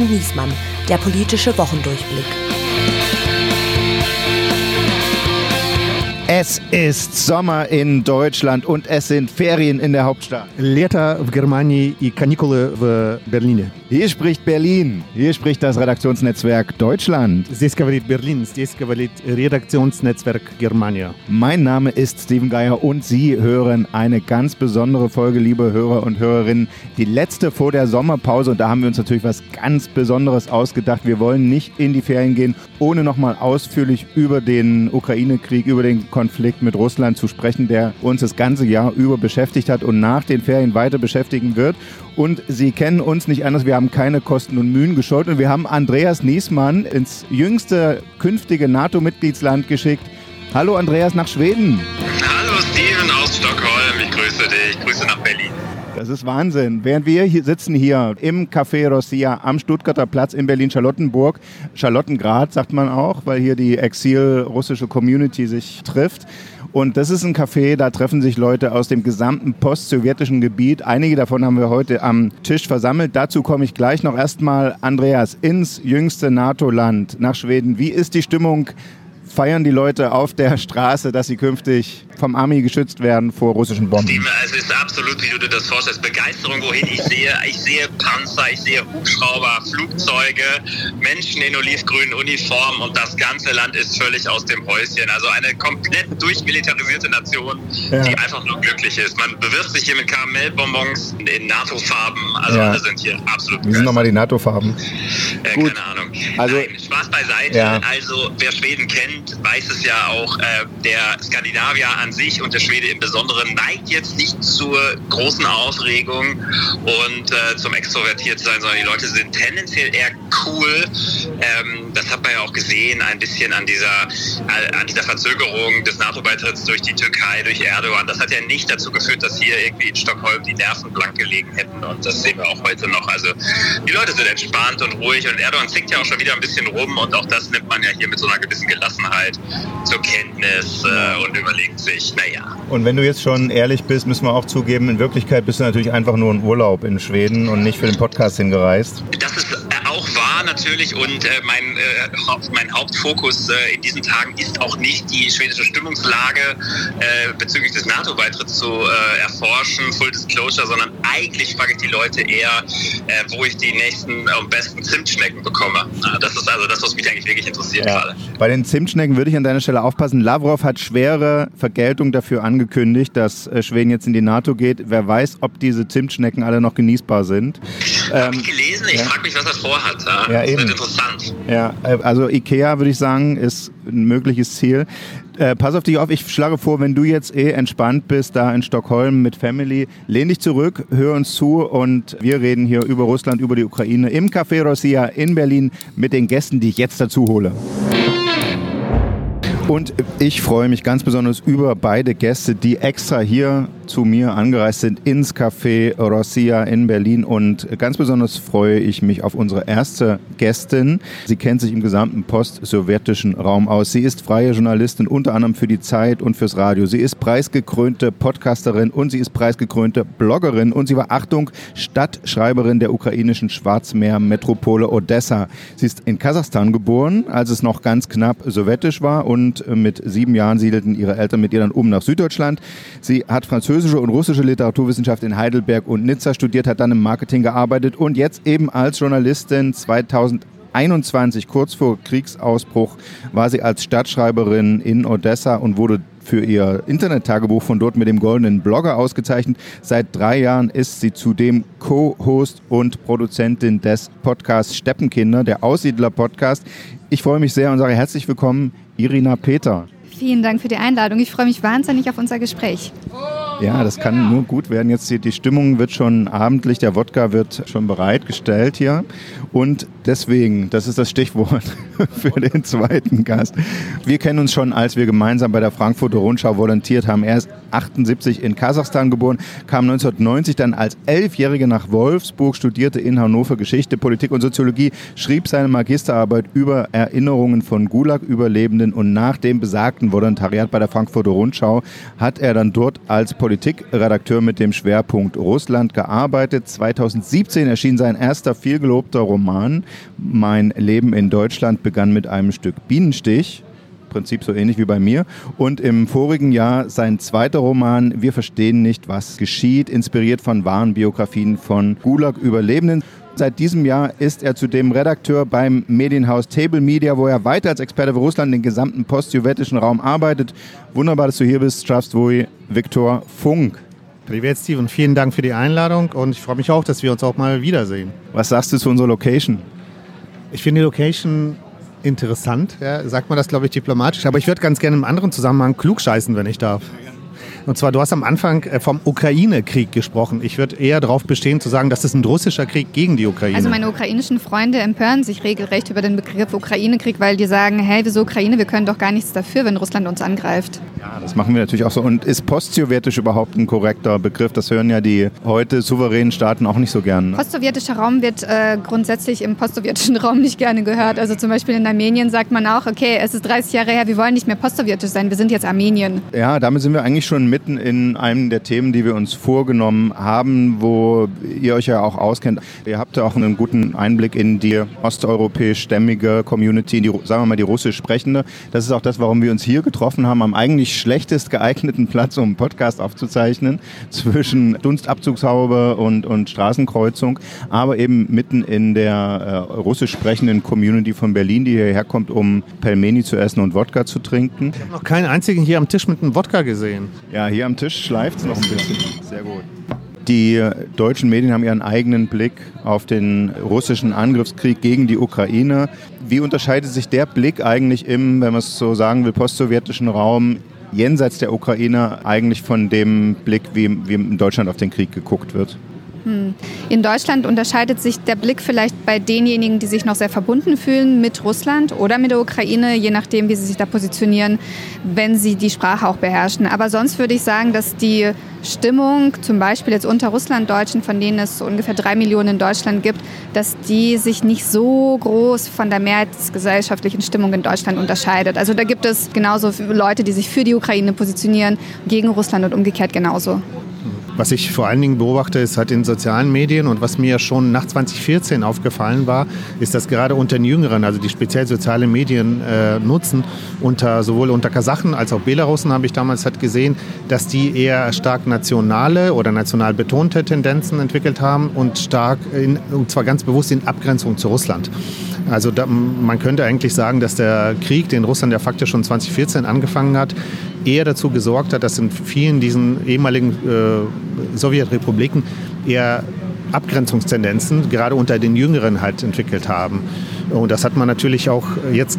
und Niesmann, der politische Wochendurchblick. Es ist Sommer in Deutschland und es sind Ferien in der Hauptstadt. Лето в Германии и каникулы в Берлине. Hier spricht Berlin. Hier spricht das Redaktionsnetzwerk Deutschland. Здесь говорит Берлин, здесь говорит Redaktionsnetzwerk Germania. Mein Name ist Steven Geier und Sie hören eine ganz besondere Folge, liebe Hörer und Hörerinnen. Die letzte vor der Sommerpause und da haben wir uns natürlich was ganz Besonderes ausgedacht. Wir wollen nicht in die Ferien gehen, ohne nochmal ausführlich über den Ukraine-Krieg, über den Konflikt mit Russland zu sprechen, der uns das ganze Jahr über beschäftigt hat und nach den Ferien weiter beschäftigen wird. Und Sie kennen uns nicht anders, wir haben keine Kosten und Mühen gescheut und wir haben Andreas Niesmann ins jüngste künftige NATO-Mitgliedsland geschickt. Hallo Andreas nach Schweden. Hallo Steven aus Stockholm, ich grüße dich, ich grüße nach Berlin. Das ist Wahnsinn. Während wir hier sitzen hier im Café Rossia am Stuttgarter Platz in Berlin-Charlottenburg, Charlottengrad sagt man auch, weil hier die exil-russische Community sich trifft. Und das ist ein Café, da treffen sich Leute aus dem gesamten post-sowjetischen Gebiet. Einige davon haben wir heute am Tisch versammelt. Dazu komme ich gleich noch erstmal, Andreas, ins jüngste NATO-Land nach Schweden. Wie ist die Stimmung feiern die Leute auf der Straße, dass sie künftig vom Army geschützt werden vor russischen Bomben. Steven, es ist absolut, wie du dir das vorstellst, Begeisterung, wohin ich sehe. Ich sehe Panzer, ich sehe Hubschrauber, Flugzeuge, Menschen in olivgrünen Uniformen und das ganze Land ist völlig aus dem Häuschen. Also eine komplett durchmilitarisierte Nation, ja. die einfach nur glücklich ist. Man bewirft sich hier mit Karamellbonbons in NATO-Farben. Also ja. alle sind hier absolut Wie sind nochmal die NATO-Farben? Äh, keine Ahnung. Also, Nein, Spaß beiseite. Ja. Also wer Schweden kennt, weiß es ja auch, äh, der Skandinavier an sich und der Schwede im Besonderen neigt jetzt nicht zur großen Aufregung und äh, zum Extrovertiertsein, sondern die Leute sind tendenziell eher cool. Ähm, das hat man ja auch gesehen, ein bisschen an dieser, äh, an dieser Verzögerung des NATO-Beitritts durch die Türkei, durch Erdogan. Das hat ja nicht dazu geführt, dass hier irgendwie in Stockholm die Nerven blank gelegen hätten und das sehen wir auch heute noch. Also die Leute sind entspannt und ruhig und Erdogan zickt ja auch schon wieder ein bisschen rum und auch das nimmt man ja hier mit so einer gewissen Gelassenheit halt zur Kenntnis äh, und überlegt sich, naja. Und wenn du jetzt schon ehrlich bist, müssen wir auch zugeben, in Wirklichkeit bist du natürlich einfach nur in Urlaub in Schweden und nicht für den Podcast hingereist. Das ist natürlich und äh, mein, äh, mein Hauptfokus äh, in diesen Tagen ist auch nicht die schwedische Stimmungslage äh, bezüglich des NATO-Beitritts zu äh, erforschen, Full Disclosure, sondern eigentlich frage ich die Leute eher, wo ich die nächsten und besten Zimtschnecken bekomme. das ist also das, was mich eigentlich wirklich interessiert ja. gerade. Bei den Zimtschnecken würde ich an deiner Stelle aufpassen. Lavrov hat schwere Vergeltung dafür angekündigt, dass Schweden jetzt in die NATO geht. Wer weiß, ob diese Zimtschnecken alle noch genießbar sind. Habe ähm, ich gelesen. Ich ja. frage mich, was er vorhat. Ja, ja das eben. wird interessant. Ja, äh, also Ikea würde ich sagen, ist ein mögliches Ziel. Äh, pass auf dich auf, ich schlage vor, wenn du jetzt eh entspannt bist, da in Stockholm mit Family, lehn dich zurück, hör uns zu und wir reden hier über Russland, über die Ukraine im Café Rossia in Berlin mit den Gästen, die ich jetzt dazu hole. Und ich freue mich ganz besonders über beide Gäste, die extra hier zu mir angereist sind ins Café Rossia in Berlin. Und ganz besonders freue ich mich auf unsere erste Gästin. Sie kennt sich im gesamten post-sowjetischen Raum aus. Sie ist freie Journalistin, unter anderem für die Zeit und fürs Radio. Sie ist preisgekrönte Podcasterin und sie ist preisgekrönte Bloggerin. Und sie war, Achtung, Stadtschreiberin der ukrainischen Schwarzmeermetropole Odessa. Sie ist in Kasachstan geboren, als es noch ganz knapp sowjetisch war und mit sieben Jahren siedelten ihre Eltern mit ihr dann um nach Süddeutschland. Sie hat französische und russische Literaturwissenschaft in Heidelberg und Nizza studiert, hat dann im Marketing gearbeitet und jetzt eben als Journalistin 2021, kurz vor Kriegsausbruch, war sie als Stadtschreiberin in Odessa und wurde für ihr Internet-Tagebuch von dort mit dem goldenen Blogger ausgezeichnet. Seit drei Jahren ist sie zudem Co-Host und Produzentin des Podcasts Steppenkinder, der Aussiedler-Podcast. Ich freue mich sehr und sage herzlich willkommen, Irina Peter. Vielen Dank für die Einladung. Ich freue mich wahnsinnig auf unser Gespräch. Ja, das kann nur gut werden. Jetzt die Stimmung wird schon abendlich, der Wodka wird schon bereitgestellt hier. Und deswegen, das ist das Stichwort, für den zweiten Gast. Wir kennen uns schon, als wir gemeinsam bei der Frankfurter Rundschau volontiert haben. Er ist 78 in Kasachstan geboren, kam 1990 dann als Elfjährige nach Wolfsburg, studierte in Hannover Geschichte, Politik und Soziologie, schrieb seine Magisterarbeit über Erinnerungen von Gulag-Überlebenden und nach dem besagten Volontariat bei der Frankfurter Rundschau hat er dann dort als Politikredakteur mit dem Schwerpunkt Russland gearbeitet. 2017 erschien sein erster vielgelobter Roman. Mein Leben in Deutschland begann mit einem Stück Bienenstich. Prinzip so ähnlich wie bei mir. Und im vorigen Jahr sein zweiter Roman Wir verstehen nicht, was geschieht, inspiriert von wahren Biografien von Gulag-Überlebenden. Seit diesem Jahr ist er zudem Redakteur beim Medienhaus Table Media, wo er weiter als Experte für Russland den gesamten post-sowjetischen Raum arbeitet. Wunderbar, dass du hier bist, Strafstvoi Viktor Funk. Privet Steve und vielen Dank für die Einladung und ich freue mich auch, dass wir uns auch mal wiedersehen. Was sagst du zu unserer Location? Ich finde die Location interessant, ja, sagt man das, glaube ich, diplomatisch. Aber ich würde ganz gerne im anderen Zusammenhang klugscheißen, wenn ich darf. Und zwar, du hast am Anfang äh, vom Ukraine-Krieg gesprochen. Ich würde eher darauf bestehen, zu sagen, das ist ein russischer Krieg gegen die Ukraine. Also meine ukrainischen Freunde empören sich regelrecht über den Begriff Ukraine-Krieg, weil die sagen, hey, wieso Ukraine? Wir können doch gar nichts dafür, wenn Russland uns angreift. Ja, das machen wir natürlich auch so. Und ist postsowjetisch überhaupt ein korrekter Begriff? Das hören ja die heute souveränen Staaten auch nicht so gern. Ne? Postsowjetischer Raum wird äh, grundsätzlich im postsowjetischen Raum nicht gerne gehört. Also zum Beispiel in Armenien sagt man auch, okay, es ist 30 Jahre her, wir wollen nicht mehr postsowjetisch sein, wir sind jetzt Armenien. Ja, damit sind wir eigentlich schon mitten in einem der Themen, die wir uns vorgenommen haben, wo ihr euch ja auch auskennt. Ihr habt ja auch einen guten Einblick in die osteuropäisch-stämmige Community, die, sagen wir mal, die russisch sprechende. Das ist auch das, warum wir uns hier getroffen haben, am eigentlich schlechtest geeigneten Platz, um einen Podcast aufzuzeichnen, zwischen Dunstabzugshaube und, und Straßenkreuzung, aber eben mitten in der äh, russisch sprechenden Community von Berlin, die hierher kommt, um Pelmeni zu essen und Wodka zu trinken. Ich habe noch keinen einzigen hier am Tisch mit einem Wodka gesehen. Ja, hier am Tisch schleift es noch ein bisschen. Sehr gut. Die deutschen Medien haben ihren eigenen Blick auf den russischen Angriffskrieg gegen die Ukraine. Wie unterscheidet sich der Blick eigentlich im, wenn man es so sagen will, postsowjetischen Raum jenseits der Ukraine eigentlich von dem Blick, wie, wie in Deutschland auf den Krieg geguckt wird? Hm. In Deutschland unterscheidet sich der Blick vielleicht bei denjenigen, die sich noch sehr verbunden fühlen mit Russland oder mit der Ukraine, je nachdem, wie sie sich da positionieren, wenn sie die Sprache auch beherrschen. Aber sonst würde ich sagen, dass die Stimmung, zum Beispiel jetzt unter Russlanddeutschen, von denen es ungefähr drei Millionen in Deutschland gibt, dass die sich nicht so groß von der mehrheitsgesellschaftlichen Stimmung in Deutschland unterscheidet. Also da gibt es genauso Leute, die sich für die Ukraine positionieren, gegen Russland und umgekehrt genauso. Was ich vor allen Dingen beobachte, ist halt in sozialen Medien und was mir schon nach 2014 aufgefallen war, ist, dass gerade unter den Jüngeren, also die speziell soziale Medien äh, nutzen, unter, sowohl unter Kasachen als auch Belarusen habe ich damals halt gesehen, dass die eher stark nationale oder national betonte Tendenzen entwickelt haben und stark, in, und zwar ganz bewusst in Abgrenzung zu Russland. Also da, man könnte eigentlich sagen, dass der Krieg, den Russland ja faktisch schon 2014 angefangen hat, eher dazu gesorgt hat, dass in vielen diesen ehemaligen äh, Sowjetrepubliken eher Abgrenzungstendenzen gerade unter den Jüngeren halt entwickelt haben. Und das hat man natürlich auch jetzt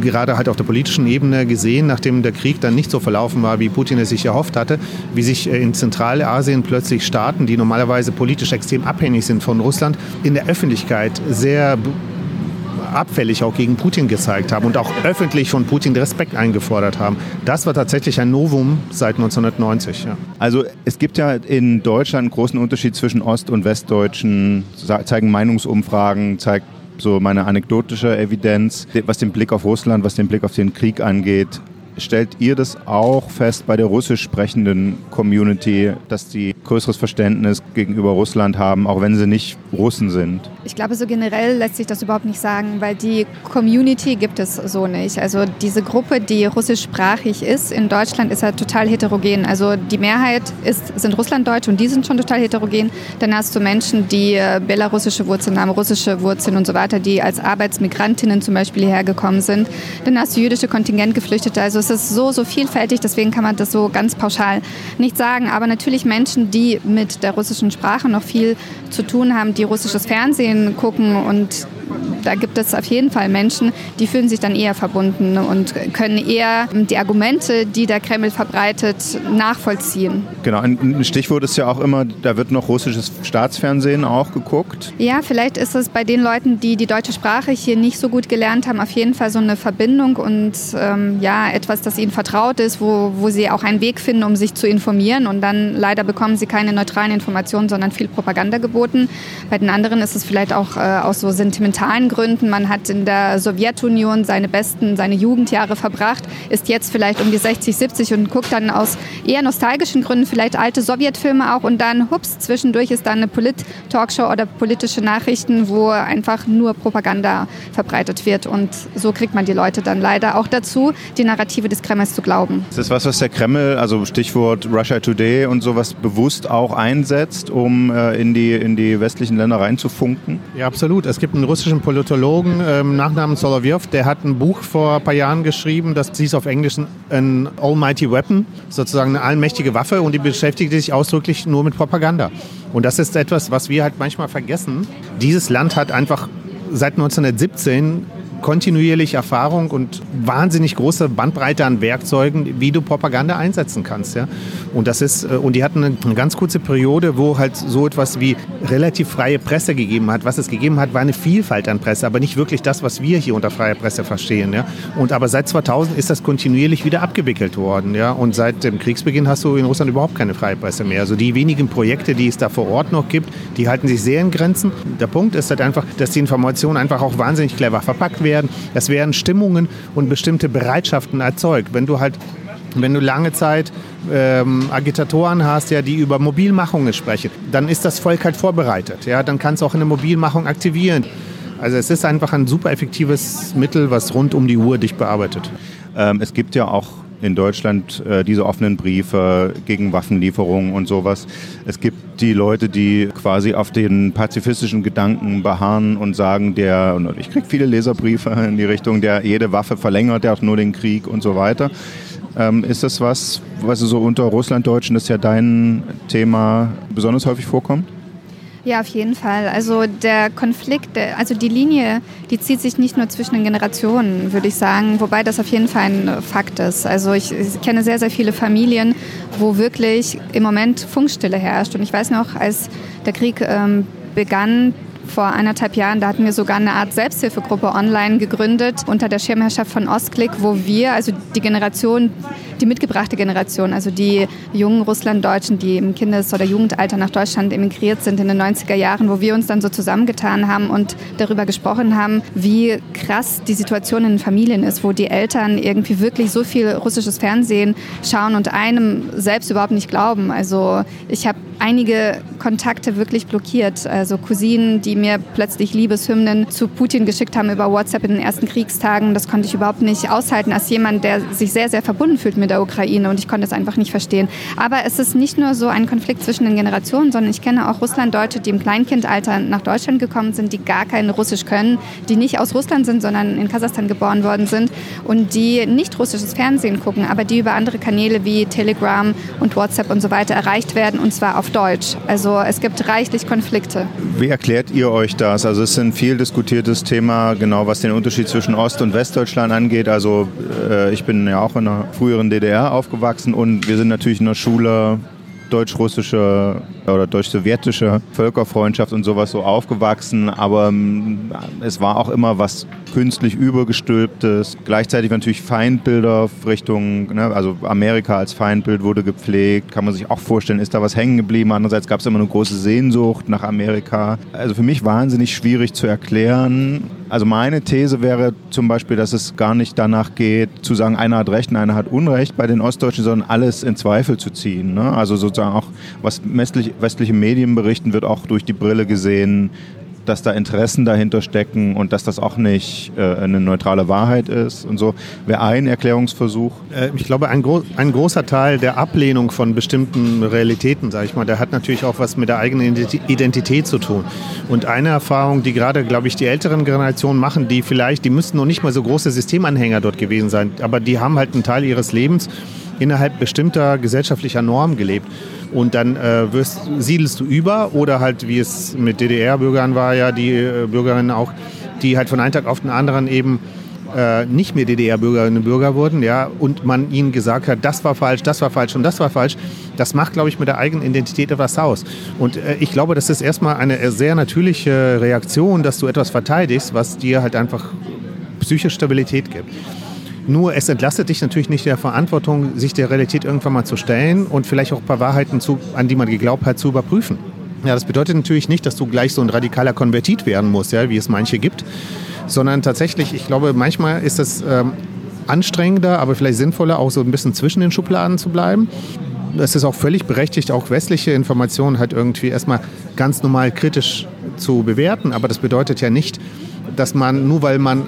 gerade halt auf der politischen Ebene gesehen, nachdem der Krieg dann nicht so verlaufen war, wie Putin es sich erhofft hatte, wie sich in Zentralasien plötzlich Staaten, die normalerweise politisch extrem abhängig sind von Russland, in der Öffentlichkeit sehr abfällig auch gegen Putin gezeigt haben und auch öffentlich von Putin Respekt eingefordert haben. Das war tatsächlich ein Novum seit 1990. Ja. Also es gibt ja in Deutschland einen großen Unterschied zwischen Ost- und Westdeutschen, zeigen Meinungsumfragen, zeigt so meine anekdotische Evidenz, was den Blick auf Russland, was den Blick auf den Krieg angeht. Stellt ihr das auch fest bei der russisch sprechenden Community, dass die größeres Verständnis gegenüber Russland haben, auch wenn sie nicht Russen sind? Ich glaube, so generell lässt sich das überhaupt nicht sagen, weil die Community gibt es so nicht. Also diese Gruppe, die russischsprachig ist in Deutschland, ist ja halt total heterogen. Also die Mehrheit ist, sind Russlanddeutsche und die sind schon total heterogen. Dann hast du Menschen, die äh, belarussische Wurzeln haben, russische Wurzeln und so weiter, die als Arbeitsmigrantinnen zum Beispiel hierher gekommen sind. Dann hast du jüdische Kontingentgeflüchtete. Also es ist so, so vielfältig, deswegen kann man das so ganz pauschal nicht sagen. Aber natürlich Menschen, die mit der russischen Sprache noch viel zu tun haben, die russisches Fernsehen gucken und da gibt es auf jeden Fall Menschen, die fühlen sich dann eher verbunden und können eher die Argumente, die der Kreml verbreitet, nachvollziehen. Genau, ein Stichwort ist ja auch immer, da wird noch russisches Staatsfernsehen auch geguckt. Ja, vielleicht ist es bei den Leuten, die die deutsche Sprache hier nicht so gut gelernt haben, auf jeden Fall so eine Verbindung und ähm, ja, etwas, das ihnen vertraut ist, wo, wo sie auch einen Weg finden, um sich zu informieren und dann leider bekommen sie keine neutralen Informationen, sondern viel Propaganda geboten. Bei den anderen ist es vielleicht auch äh, aus so sentimentalen Gründen. Man hat in der Sowjetunion seine besten, seine Jugendjahre verbracht, ist jetzt vielleicht um die 60, 70 und guckt dann aus eher nostalgischen Gründen vielleicht alte Sowjetfilme auch und dann, hups, zwischendurch ist dann eine Polit-Talkshow oder politische Nachrichten, wo einfach nur Propaganda verbreitet wird und so kriegt man die Leute dann leider auch dazu, die Narrative des Kremls zu glauben. Ist das was, was der Kreml, also Stichwort Russia Today und sowas bewusst auch einsetzt, um äh, in, die, in die westlichen Länder reinzufunken? Ja, absolut. Es gibt einen russischen Politologen, ähm, Nachnamen Solovyov, der hat ein Buch vor ein paar Jahren geschrieben, das hieß auf Englisch ein Almighty Weapon, sozusagen eine allmächtige Waffe und die beschäftigt sich ausdrücklich nur mit Propaganda. Und das ist etwas, was wir halt manchmal vergessen. Dieses Land hat einfach seit 1917 kontinuierlich Erfahrung und wahnsinnig große Bandbreite an Werkzeugen, wie du Propaganda einsetzen kannst. Ja? Und das ist, äh, und die hatten eine ganz kurze Periode, wo halt so etwas wie relativ freie Presse gegeben hat. Was es gegeben hat, war eine Vielfalt an Presse, aber nicht wirklich das, was wir hier unter freier Presse verstehen. Ja? Und aber seit 2000 ist das kontinuierlich wieder abgewickelt worden. Ja? Und seit dem Kriegsbeginn hast du in Russland überhaupt keine freie Presse mehr. Also die wenigen Projekte, die es da vor Ort noch gibt, die halten sich sehr in Grenzen. Der Punkt ist halt einfach, dass die Informationen einfach auch wahnsinnig clever verpackt werden. Es werden Stimmungen und bestimmte Bereitschaften erzeugt. Wenn du halt wenn du lange Zeit ähm, Agitatoren hast, ja, die über Mobilmachungen sprechen, dann ist das Volk halt vorbereitet. Ja, dann kannst du auch eine Mobilmachung aktivieren. Also es ist einfach ein super effektives Mittel, was rund um die Uhr dich bearbeitet. Ähm, es gibt ja auch in Deutschland äh, diese offenen Briefe gegen Waffenlieferungen und sowas. Es gibt die Leute, die quasi auf den pazifistischen Gedanken beharren und sagen, der, und ich kriege viele Leserbriefe in die Richtung, der jede Waffe verlängert, der hat nur den Krieg und so weiter. Ähm, ist das was, was so unter Russlanddeutschen, das ja dein Thema besonders häufig vorkommt? Ja, auf jeden Fall. Also der Konflikt, also die Linie, die zieht sich nicht nur zwischen den Generationen, würde ich sagen, wobei das auf jeden Fall ein Fakt ist. Also ich, ich kenne sehr, sehr viele Familien, wo wirklich im Moment Funkstille herrscht. Und ich weiß noch, als der Krieg ähm, begann, vor anderthalb Jahren, da hatten wir sogar eine Art Selbsthilfegruppe online gegründet unter der Schirmherrschaft von Ostklick, wo wir, also die Generation, die mitgebrachte Generation, also die jungen Russlanddeutschen, die im Kindes- oder Jugendalter nach Deutschland emigriert sind in den 90er Jahren, wo wir uns dann so zusammengetan haben und darüber gesprochen haben, wie krass die Situation in den Familien ist, wo die Eltern irgendwie wirklich so viel russisches Fernsehen schauen und einem selbst überhaupt nicht glauben. Also ich habe einige Kontakte wirklich blockiert. Also Cousinen, die mir plötzlich Liebeshymnen zu Putin geschickt haben über WhatsApp in den ersten Kriegstagen. Das konnte ich überhaupt nicht aushalten als jemand, der sich sehr, sehr verbunden fühlt mit der Ukraine und ich konnte es einfach nicht verstehen. Aber es ist nicht nur so ein Konflikt zwischen den Generationen, sondern ich kenne auch Russlanddeutsche, die im Kleinkindalter nach Deutschland gekommen sind, die gar kein Russisch können, die nicht aus Russland sind, sondern in Kasachstan geboren worden sind und die nicht russisches Fernsehen gucken, aber die über andere Kanäle wie Telegram und WhatsApp und so weiter erreicht werden und zwar auf Deutsch. Also es gibt reichlich Konflikte. Wie erklärt ihr euch das? Also es ist ein viel diskutiertes Thema, genau was den Unterschied zwischen Ost- und Westdeutschland angeht. Also äh, ich bin ja auch in einer früheren DDR aufgewachsen und wir sind natürlich in der Schule deutsch-russische oder deutsch-sowjetische Völkerfreundschaft und sowas so aufgewachsen, aber ähm, es war auch immer was künstlich übergestülptes. Gleichzeitig natürlich Feindbilder Richtung, ne, also Amerika als Feindbild wurde gepflegt, kann man sich auch vorstellen, ist da was hängen geblieben. Andererseits gab es immer eine große Sehnsucht nach Amerika. Also für mich wahnsinnig schwierig zu erklären. Also meine These wäre zum Beispiel, dass es gar nicht danach geht, zu sagen, einer hat Recht und einer hat Unrecht bei den Ostdeutschen, sondern alles in Zweifel zu ziehen. Ne? Also sozusagen auch, was westliche Medien berichten, wird auch durch die Brille gesehen, dass da Interessen dahinter stecken und dass das auch nicht äh, eine neutrale Wahrheit ist und so. Wäre ein Erklärungsversuch? Äh, ich glaube, ein, gro ein, großer Teil der Ablehnung von bestimmten Realitäten, sage ich mal, der hat natürlich auch was mit der eigenen Identität zu tun. Und eine Erfahrung, die gerade, glaube ich, die älteren Generationen machen, die vielleicht, die müssten noch nicht mal so große Systemanhänger dort gewesen sein, aber die haben halt einen Teil ihres Lebens innerhalb bestimmter gesellschaftlicher Normen gelebt. Und dann äh, wirst, siedelst du über oder halt, wie es mit DDR-Bürgern war, ja, die äh, Bürgerinnen auch, die halt von einem Tag auf den anderen eben äh, nicht mehr DDR-Bürgerinnen und Bürger wurden, ja, und man ihnen gesagt hat, das war falsch, das war falsch und das war falsch, das macht, glaube ich, mit der eigenen Identität etwas aus. Und äh, ich glaube, das ist erstmal eine sehr natürliche Reaktion, dass du etwas verteidigst, was dir halt einfach psychische Stabilität gibt. Nur es entlastet dich natürlich nicht der Verantwortung, sich der Realität irgendwann mal zu stellen und vielleicht auch ein paar Wahrheiten, zu, an die man geglaubt hat, zu überprüfen. Ja, das bedeutet natürlich nicht, dass du gleich so ein radikaler Konvertit werden musst, ja, wie es manche gibt, sondern tatsächlich, ich glaube, manchmal ist es ähm, anstrengender, aber vielleicht sinnvoller, auch so ein bisschen zwischen den Schubladen zu bleiben. Es ist auch völlig berechtigt, auch westliche Informationen halt irgendwie erstmal ganz normal kritisch zu bewerten, aber das bedeutet ja nicht, dass man, nur weil man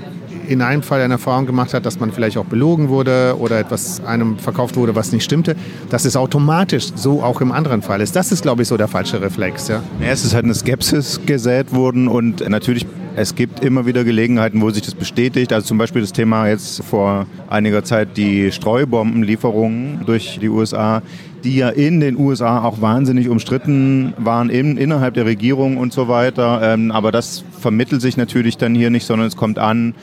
in einem Fall eine Erfahrung gemacht hat, dass man vielleicht auch belogen wurde oder etwas einem verkauft wurde, was nicht stimmte, dass es automatisch so auch im anderen Fall ist. Das ist, glaube ich, so der falsche Reflex. Ja. es ist halt eine Skepsis gesät worden und natürlich es gibt immer wieder Gelegenheiten, wo sich das bestätigt. Also zum Beispiel das Thema jetzt vor einiger Zeit die Streubombenlieferungen durch die USA, die ja in den USA auch wahnsinnig umstritten waren, in, innerhalb der Regierung und so weiter. Ähm, aber das vermittelt sich natürlich dann hier nicht, sondern es kommt an,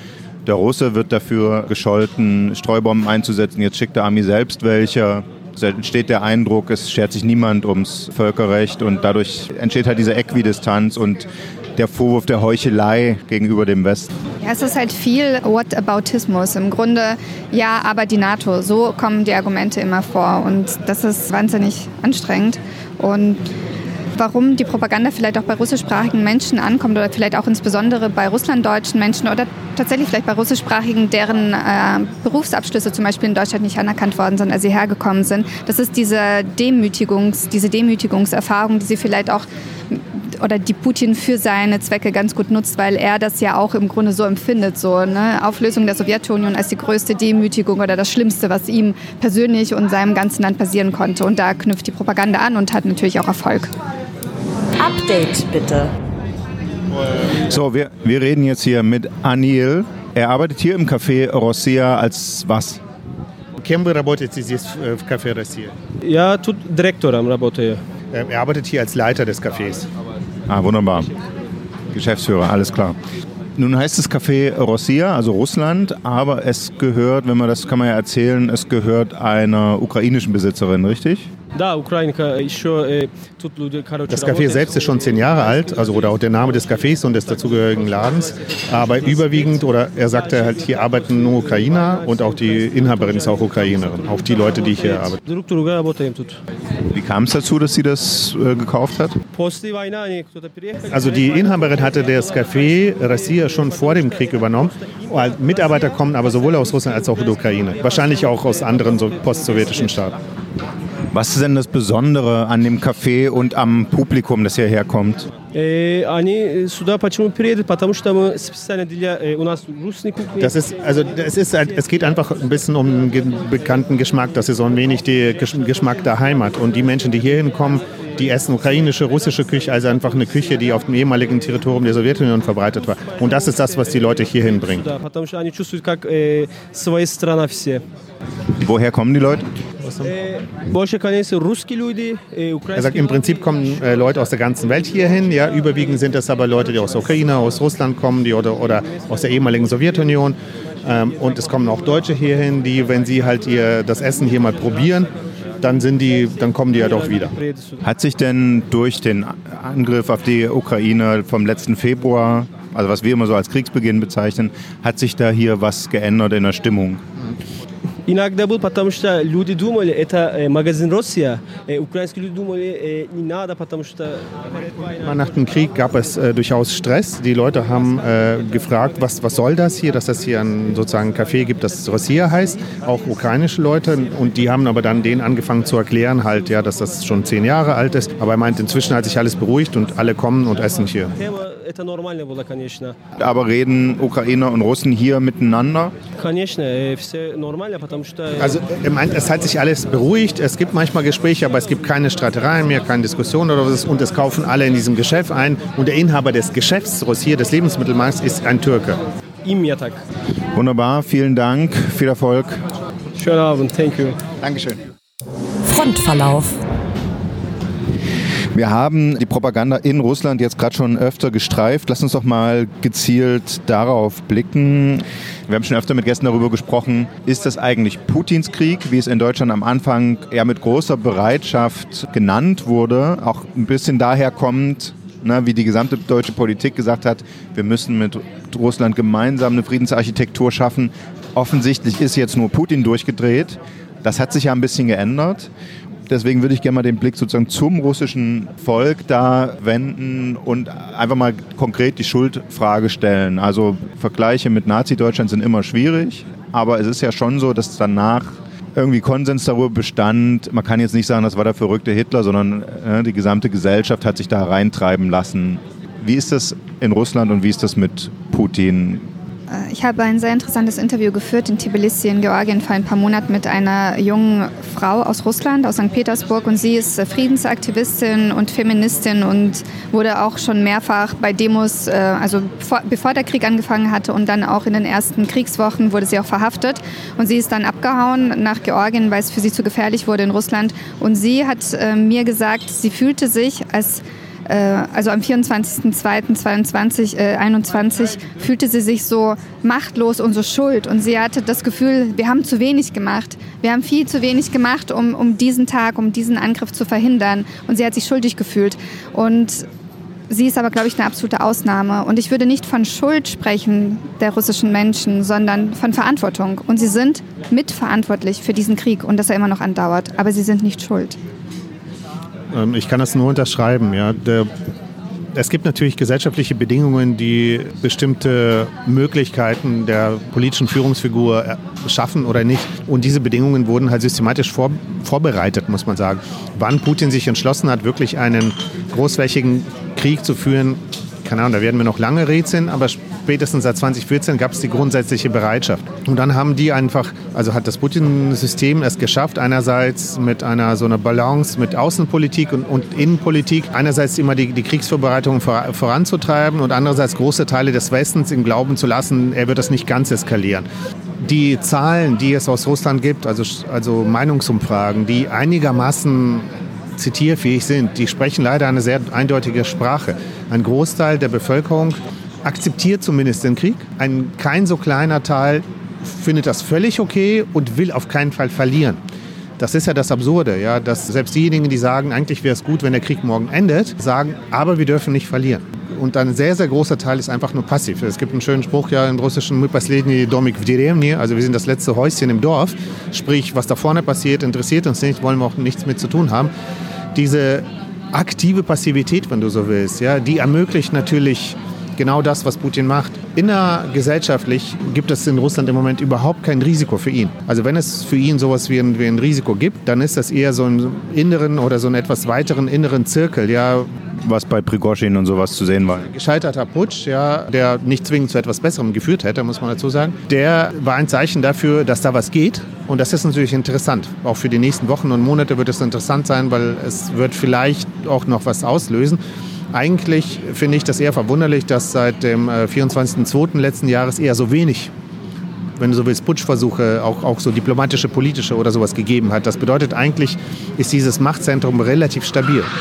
der Russe wird dafür gescholten, Streubomben einzusetzen. Jetzt schickt der Army selbst welche. Es entsteht der Eindruck, es schert sich niemand ums Völkerrecht und dadurch entsteht halt diese Äquidistanz und der Vorwurf der Heuchelei gegenüber dem Westen. Ja, es ist halt viel Whataboutismus. Im Grunde, ja, aber die NATO. So kommen die Argumente immer vor und das ist wahnsinnig anstrengend. Und warum die Propaganda vielleicht auch bei russischsprachigen Menschen ankommt oder vielleicht auch insbesondere bei russlanddeutschen Menschen oder tatsächlich vielleicht bei russischsprachigen, deren äh, Berufsabschlüsse zum Beispiel in Deutschland nicht anerkannt worden sind, als sie hergekommen sind. Das ist diese Demütigungs, diese Demütigungserfahrung, die sie vielleicht auch oder die Putin für seine Zwecke ganz gut nutzt, weil er das ja auch im Grunde so empfindet. So, ne? Auflösung der Sowjetunion als die größte Demütigung oder das Schlimmste, was ihm persönlich und seinem ganzen Land passieren konnte. Und da knüpft die Propaganda an und hat natürlich auch Erfolg. Update bitte. So, wir, wir reden jetzt hier mit Anil. Er arbeitet hier im Café Rossia als was? Кем вы работаете здесь в кафе «Россия»? Я тут директором работаю. Er arbeitet hier als Leiter des Cafés. Ah, wunderbar. Geschäftsführer, alles klar. Nun heißt es Café Rossia, also Russland, aber es gehört, wenn man das kann man ja erzählen, es gehört einer ukrainischen Besitzerin, richtig? Das Café selbst ist schon zehn Jahre alt, also oder auch der Name des Cafés und des dazugehörigen Ladens. Aber überwiegend, oder er sagte halt, hier arbeiten nur Ukrainer und auch die Inhaberin ist auch Ukrainerin, auch die Leute, die hier arbeiten. Wie kam es dazu, dass sie das äh, gekauft hat? Also die Inhaberin hatte das Café Rassia schon vor dem Krieg übernommen. Mitarbeiter kommen aber sowohl aus Russland als auch aus der Ukraine. Wahrscheinlich auch aus anderen so postsowjetischen Staaten. Was ist denn das Besondere an dem Café und am Publikum, das hierher kommt? Das ist, also es ist halt, es geht einfach ein bisschen um den bekannten Geschmack. Das ist so ein wenig der Geschmack der Heimat. Und die Menschen, die hierhin kommen, die essen ukrainische, russische Küche, also einfach eine Küche, die auf dem ehemaligen Territorium der Sowjetunion verbreitet war. Und das ist das, was die Leute hierhin bringen. Woher kommen die Leute? Er sagt, im Prinzip kommen äh, Leute aus der ganzen Welt hierhin. Ja, überwiegend sind das aber Leute, die aus der Ukraine, aus Russland kommen die, oder, oder aus der ehemaligen Sowjetunion. Ähm, und es kommen auch Deutsche hierhin, die, wenn sie halt ihr, das Essen hier mal probieren, dann, sind die, dann kommen die ja doch wieder. Hat sich denn durch den Angriff auf die Ukraine vom letzten Februar, also was wir immer so als Kriegsbeginn bezeichnen, hat sich da hier was geändert in der Stimmung? Иногда был, потому что люди думали, это э, магазин Россия. Äh, украинские люди думали, äh, не надо, потому что... Nach dem Krieg gab es äh, durchaus Stress. Die Leute haben äh, gefragt, was, was soll das hier, dass es hier ein sozusagen Café gibt, das Russia heißt. Auch ukrainische Leute. Und die haben aber dann denen angefangen zu erklären, halt, ja, dass das schon zehn Jahre alt ist. Aber er meint, inzwischen hat sich alles beruhigt und alle kommen und essen hier. Aber reden Ukrainer und Russen hier miteinander? Конечно, все нормально, also es hat sich alles beruhigt. Es gibt manchmal Gespräche, aber es gibt keine Streitereien mehr, keine Diskussionen oder was. Und es kaufen alle in diesem Geschäft ein. Und der Inhaber des Geschäfts, hier des Lebensmittelmarkts, ist ein Türke. Wunderbar, vielen Dank, viel Erfolg. Schönen Abend, thank you. Dankeschön. Frontverlauf. Wir haben die Propaganda in Russland jetzt gerade schon öfter gestreift. Lass uns doch mal gezielt darauf blicken. Wir haben schon öfter mit Gästen darüber gesprochen, ist das eigentlich Putins Krieg, wie es in Deutschland am Anfang eher mit großer Bereitschaft genannt wurde, auch ein bisschen daher kommt, ne, wie die gesamte deutsche Politik gesagt hat, wir müssen mit Russland gemeinsam eine Friedensarchitektur schaffen. Offensichtlich ist jetzt nur Putin durchgedreht. Das hat sich ja ein bisschen geändert. Deswegen würde ich gerne mal den Blick sozusagen zum russischen Volk da wenden und einfach mal konkret die Schuldfrage stellen. Also Vergleiche mit Nazi-Deutschland sind immer schwierig, aber es ist ja schon so, dass danach irgendwie Konsens darüber bestand. Man kann jetzt nicht sagen, das war der verrückte Hitler, sondern äh, die gesamte Gesellschaft hat sich da reintreiben lassen. Wie ist das in Russland und wie ist das mit Putin? Äh, ich habe ein sehr interessantes Interview geführt in Tbilisi in Georgien vor ein paar Monaten mit einer jungen Frau aus Russland, aus St. Petersburg. Und sie ist Friedensaktivistin und Feministin und wurde auch schon mehrfach bei Demos, äh, also bevor der Krieg angefangen hatte und dann auch in den ersten Kriegswochen wurde sie auch verhaftet. Und sie ist dann abgehauen nach Georgien, weil es für sie zu gefährlich wurde in Russland. Und sie hat äh, mir gesagt, sie fühlte sich als äh, also am 24.02.2021 äh, 21, fühlte sie sich so machtlos und so schuld. Und sie hatte das Gefühl, wir haben zu wenig gemacht. Wir haben viel zu wenig gemacht, um, um diesen Tag, um diesen Angriff zu verhindern. Und sie hat sich schuldig gefühlt. Und sie ist aber, glaube ich, eine absolute Ausnahme. Und ich würde nicht von Schuld sprechen der russischen Menschen, sondern von Verantwortung. Und sie sind mitverantwortlich für diesen Krieg und dass er immer noch andauert. Aber sie sind nicht schuld. Ähm, ich kann das nur unterschreiben. Ja. Der, es gibt natürlich gesellschaftliche Bedingungen, die bestimmte Möglichkeiten der politischen Führungsfigur schaffen oder nicht. Und diese Bedingungen wurden halt systematisch vor, vorbereitet, muss man sagen. Wann Putin sich entschlossen hat, wirklich einen großflächigen Krieg zu führen, keine Ahnung, da werden wir noch lange rätseln, aber spätestens seit 2014 gab es die grundsätzliche Bereitschaft. Und dann haben die einfach, also hat das Putin-System es geschafft, einerseits mit einer so einer Balance mit Außenpolitik und, und Innenpolitik, einerseits immer die, die Kriegsvorbereitungen vor, voranzutreiben und andererseits große Teile des Westens im Glauben zu lassen, er wird das nicht ganz eskalieren die Zahlen, die es aus Russland gibt, also, also Meinungsumfragen, die einigermaßen zitierfähig sind, die sprechen leider eine sehr eindeutige Sprache. Ein Großteil der Bevölkerung akzeptiert zumindest den Krieg. Ein kein so kleiner Teil findet das völlig okay und will auf keinen Fall verlieren. Das ist ja das Absurde, ja, dass selbst diejenigen, die sagen, eigentlich wäre es gut, wenn der Krieg morgen endet, sagen, aber wir dürfen nicht verlieren. Und ein sehr, sehr großer Teil ist einfach nur passiv. Es gibt einen schönen Spruch ja im russischen «Мы последний домик в деревне», also wir sind das letzte Häuschen im Dorf. Sprich, was da vorne passiert, interessiert uns nicht, wollen wir auch nichts mit zu tun haben. Diese aktive Passivität, wenn du so willst, ja, die ermöglicht natürlich genau das, was Putin macht. Innergesellschaftlich gibt es in Russland im Moment überhaupt kein Risiko für ihn. Also wenn es für ihn sowas wie ein, wie ein Risiko gibt, dann ist das eher so einen inneren oder so einen etwas weiteren inneren Zirkel, ja. Was bei Prigozhin und sowas zu sehen war. Gescheiterter Putsch, ja, der nicht zwingend zu etwas Besserem geführt hätte, muss man dazu sagen. Der war ein Zeichen dafür, dass da was geht. Und das ist natürlich interessant. Auch für die nächsten Wochen und Monate wird es interessant sein, weil es wird vielleicht auch noch was auslösen. Eigentlich finde ich das eher verwunderlich, dass seit dem 24.02. Äh, letzten Jahres eher so wenig wenn du so willst, Putschversuche, auch, auch so diplomatische, politische oder sowas gegeben hat. Das bedeutet eigentlich, ist dieses Machtzentrum relativ stabil.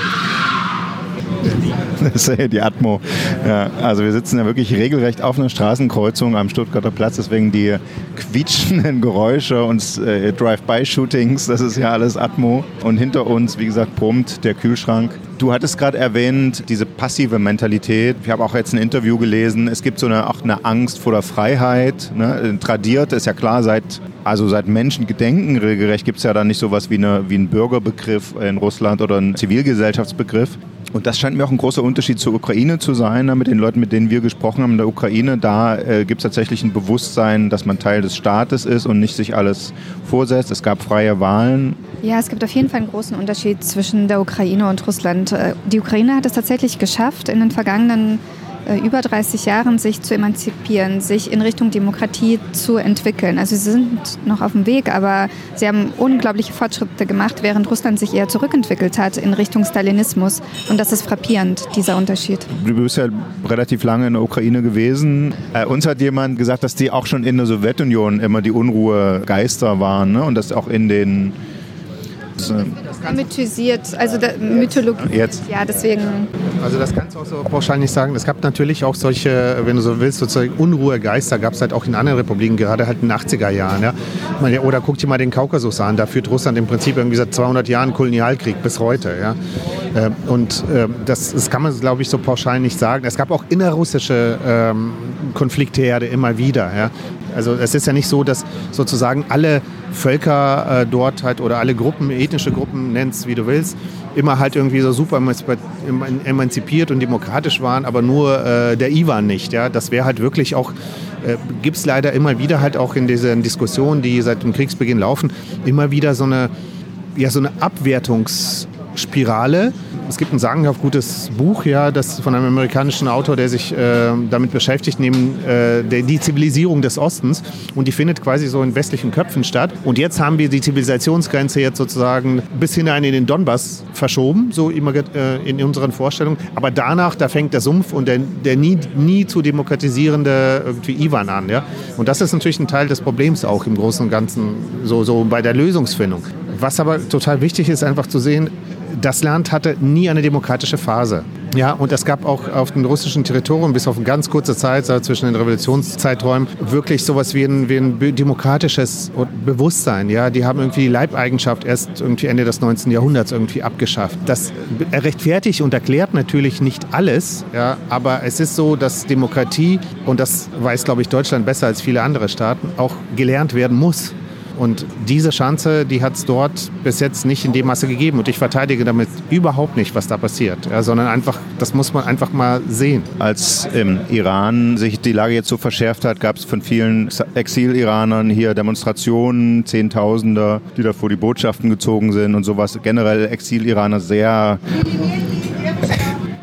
Das ist die Atmo. Ja, also wir sitzen ja wirklich regelrecht auf einer Straßenkreuzung am Stuttgarter Platz, deswegen die quietschenden Geräusche und äh, Drive-by-Shootings, das ist ja alles Atmo. Und hinter uns, wie gesagt, brummt der Kühlschrank. Du hattest gerade erwähnt, diese passive Mentalität. Ich habe auch jetzt ein Interview gelesen. Es gibt so eine, auch eine Angst vor der Freiheit. Ne? Tradiert ist ja klar, seit, also seit Menschengedenken regelrecht gibt es ja dann nicht sowas wie, wie einen Bürgerbegriff in Russland oder einen Zivilgesellschaftsbegriff. Und das scheint mir auch ein großer Unterschied zur Ukraine zu sein. Ne? Mit den Leuten, mit denen wir gesprochen haben in der Ukraine, da äh, gibt es tatsächlich ein Bewusstsein, dass man Teil des Staates ist und nicht sich alles vorsetzt. Es gab freie Wahlen. Ja, es gibt auf jeden Fall einen großen Unterschied zwischen der Ukraine und Russland. Äh, die Ukraine hat es tatsächlich geschafft, in den vergangenen äh, über 30 Jahren sich zu emanzipieren, sich in Richtung Demokratie zu entwickeln. Also sie sind noch auf dem Weg, aber sie haben unglaubliche Fortschritte gemacht, während Russland sich eher zurückentwickelt hat in Richtung Stalinismus. Und das ist frappierend, dieser Unterschied. Du bist ja relativ lange in der Ukraine gewesen. Äh, uns hat jemand gesagt, dass die auch schon in der Sowjetunion immer die Unruhegeister waren ne? und dass auch in den mythisiert, also Mythologie. Jetzt. Ja, deswegen. Also das kannst du auch so pauschal nicht sagen. Es gab natürlich auch solche, wenn du so willst, sozusagen Unruhegeister gab es halt auch in anderen Republiken, gerade halt in den 80er Jahren. Ja. Oder guck dir mal den Kaukasus an, da führt Russland im Prinzip irgendwie seit 200 Jahren Kolonialkrieg bis heute. Ja. Ähm, und ähm, das, das kann man, glaube ich, so pauschal nicht sagen. Es gab auch innerrussische ähm, Konfliktherde immer wieder. Ja. Also es ist ja nicht so, dass sozusagen alle Völker äh, dort halt oder alle Gruppen, ethnische Gruppen, nennst wie du willst, immer halt irgendwie so super emanzipiert und demokratisch waren, aber nur äh, der Iwan nicht. Ja? Das wäre halt wirklich auch, äh, gibt es leider immer wieder halt auch in diesen Diskussionen, die seit dem Kriegsbeginn laufen, immer wieder so eine, ja, so eine Abwertungsspirale es gibt ein sagenhaft gutes Buch, ja, das von einem amerikanischen Autor, der sich äh, damit beschäftigt, neben äh, der, die Zivilisierung des Ostens. Und die findet quasi so in westlichen Köpfen statt. Und jetzt haben wir die Zivilisationsgrenze jetzt sozusagen bis hinein in den Donbass verschoben, so immer äh, in unseren Vorstellungen. Aber danach, da fängt der Sumpf und der, der nie, nie zu demokratisierende irgendwie Iwan an. Ja? Und das ist natürlich ein Teil des Problems auch im Großen und Ganzen, so, so bei der Lösungsfindung. Was aber total wichtig ist, einfach zu sehen, das Land hatte nie eine demokratische Phase. Ja, und es gab auch auf dem russischen Territorium bis auf eine ganz kurze Zeit, zwischen den Revolutionszeiträumen, wirklich sowas wie ein, wie ein demokratisches Bewusstsein. Ja, die haben irgendwie die Leibeigenschaft erst irgendwie Ende des 19. Jahrhunderts irgendwie abgeschafft. Das rechtfertigt und erklärt natürlich nicht alles, ja, aber es ist so, dass Demokratie, und das weiß, glaube ich, Deutschland besser als viele andere Staaten, auch gelernt werden muss. Und diese Chance, die hat es dort bis jetzt nicht in dem Maße gegeben. Und ich verteidige damit überhaupt nicht, was da passiert, ja, sondern einfach, das muss man einfach mal sehen. Als im Iran sich die Lage jetzt so verschärft hat, gab es von vielen Exil-Iranern hier Demonstrationen, Zehntausender, die da vor die Botschaften gezogen sind und sowas. Generell Exil-Iraner sehr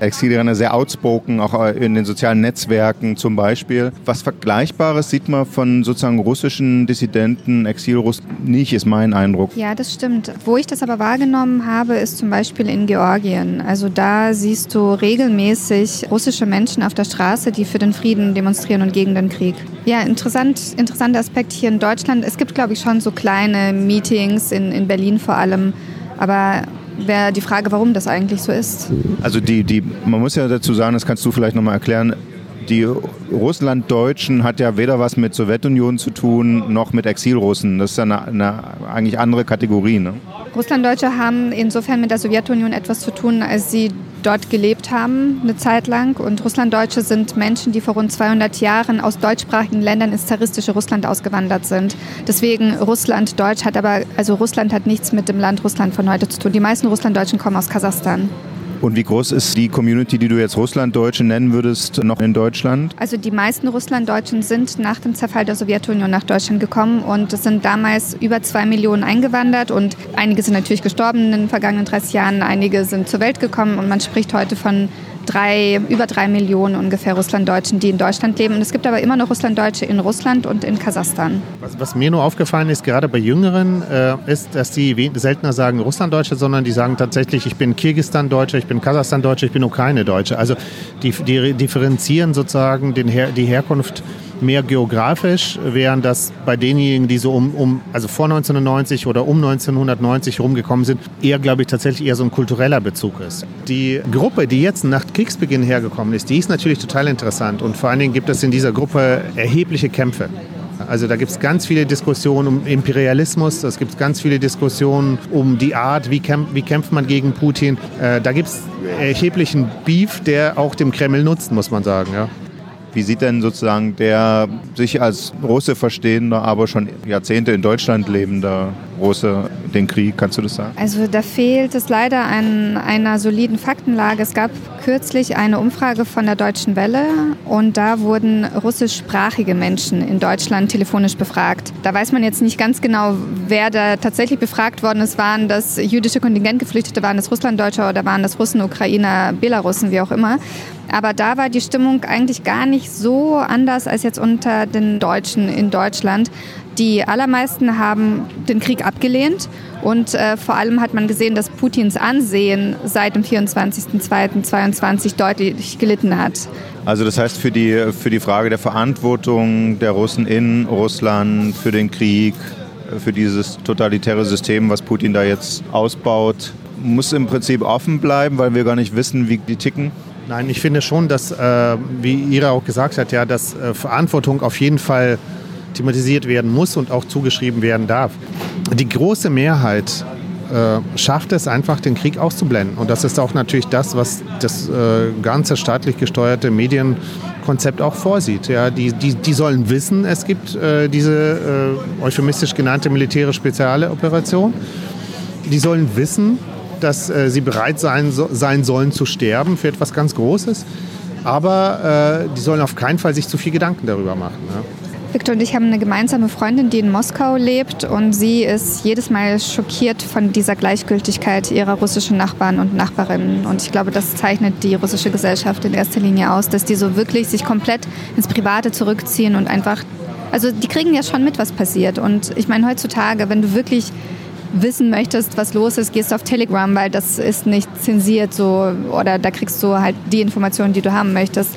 Exiliraner sehr outspoken, auch äh, in den sozialen Netzwerken zum Beispiel. Was Vergleichbares sieht man von sozusagen russischen Dissidenten, Exilrussen nicht, ist mein Eindruck. Ja, das stimmt. Wo ich das aber wahrgenommen habe, ist zum Beispiel in Georgien. Also da siehst du regelmäßig russische Menschen auf der Straße, die für den Frieden demonstrieren und gegen den Krieg. Ja, interessant, interessanter Aspekt hier in Deutschland. Es gibt, glaube ich, schon so kleine Meetings in, in Berlin vor allem. Aber wäre die Frage, warum das eigentlich so ist. Also die, die, man muss ja dazu sagen, das kannst du vielleicht nochmal erklären, die Russlanddeutschen hat ja weder was mit Sowjetunion zu tun, noch mit Exilrussen. Das ist ja eine, eine eigentlich andere Kategorie. Ne? Russlanddeutsche haben insofern mit der Sowjetunion etwas zu tun, als sie dort gelebt haben eine Zeit lang. Und Russlanddeutsche sind Menschen, die vor rund 200 Jahren aus deutschsprachigen Ländern ins zaristische Russland ausgewandert sind. Deswegen Russlanddeutsch hat aber, also Russland hat nichts mit dem Land Russland von heute zu tun. Die meisten Russlanddeutschen kommen aus Kasachstan. Und wie groß ist die Community, die du jetzt Russlanddeutsche nennen würdest, noch in Deutschland? Also die meisten Russlanddeutschen sind nach dem Zerfall der Sowjetunion nach Deutschland gekommen und es sind damals über zwei Millionen eingewandert und einige sind natürlich gestorben in den vergangenen 30 Jahren, einige sind zur Welt gekommen und man spricht heute von drei, über drei Millionen ungefähr Russlanddeutschen, die in Deutschland leben. Und es gibt aber immer noch Russlanddeutsche in Russland und in Kasachstan. Was, was mir nur aufgefallen ist, gerade bei Jüngeren, äh, ist, dass die seltener sagen Russlanddeutsche, sondern die sagen tatsächlich, ich bin Kirgistan-Deutsche, ich bin Kasachstan-Deutsche, ich bin Ukraine-Deutsche. Also die, die differenzieren sozusagen den Her die Herkunft mehr geografisch, während das bei denjenigen, die so um, um also vor 1990 oder um 1990 rumgekommen sind, eher, glaube ich, tatsächlich eher so ein kultureller Bezug ist. Die Gruppe, die jetzt nach Kriegsbeginn hergekommen ist, die ist natürlich total interessant und vor allen Dingen gibt es in dieser Gruppe erhebliche Kämpfe. Also da gibt es ganz viele Diskussionen um Imperialismus, es gibt ganz viele Diskussionen um die Art, wie, kämpft, wie kämpft man gegen Putin. Äh, da gibt es erheblichen Beef, der auch dem Kreml nutzt, muss man sagen. Ja. Wie sieht denn sozusagen der sich als Russe verstehende, aber schon Jahrzehnte in Deutschland lebende Russe den Krieg? Kannst du das sagen? Also da fehlt es leider an einer soliden Faktenlage. Es gab kürzlich eine Umfrage von der Deutschen Welle und da wurden russischsprachige Menschen in Deutschland telefonisch befragt. Da weiß man jetzt nicht ganz genau, wer da tatsächlich befragt worden ist. Waren das jüdische Kontingentgeflüchtete, waren das Russlanddeutsche oder waren das Russen, Ukrainer, Belarussen, wie auch immer. Aber da war die Stimmung eigentlich gar nicht so anders als jetzt unter den Deutschen in Deutschland. Die allermeisten haben den Krieg abgelehnt und äh, vor allem hat man gesehen, dass Putins Ansehen seit dem 24.02.2022 deutlich gelitten hat. Also das heißt, für die, für die Frage der Verantwortung der Russen in Russland, für den Krieg, für dieses totalitäre System, was Putin da jetzt ausbaut, muss im Prinzip offen bleiben, weil wir gar nicht wissen, wie die ticken? Nein, ich finde schon, dass, äh, wie Ira auch gesagt hat, ja, dass äh, Verantwortung auf jeden Fall thematisiert werden muss und auch zugeschrieben werden darf. Die große Mehrheit äh, schafft es einfach, den Krieg auszublenden. Und das ist auch natürlich das, was das äh, ganze staatlich gesteuerte Medienkonzept auch vorsieht. Ja, die, die, die sollen wissen, es gibt äh, diese äh, euphemistisch genannte militärische Spezialoperation. Die sollen wissen, dass äh, sie bereit sein, so, sein sollen zu sterben für etwas ganz Großes. Aber äh, die sollen auf keinen Fall sich zu viel Gedanken darüber machen. Ja. Victor und ich haben eine gemeinsame Freundin, die in Moskau lebt und sie ist jedes Mal schockiert von dieser Gleichgültigkeit ihrer russischen Nachbarn und Nachbarinnen. Und ich glaube, das zeichnet die russische Gesellschaft in erster Linie aus, dass die so wirklich sich komplett ins Private zurückziehen und einfach, also die kriegen ja schon mit, was passiert. Und ich meine, heutzutage, wenn du wirklich wissen möchtest, was los ist, gehst du auf Telegram, weil das ist nicht zensiert so oder da kriegst du halt die Informationen, die du haben möchtest.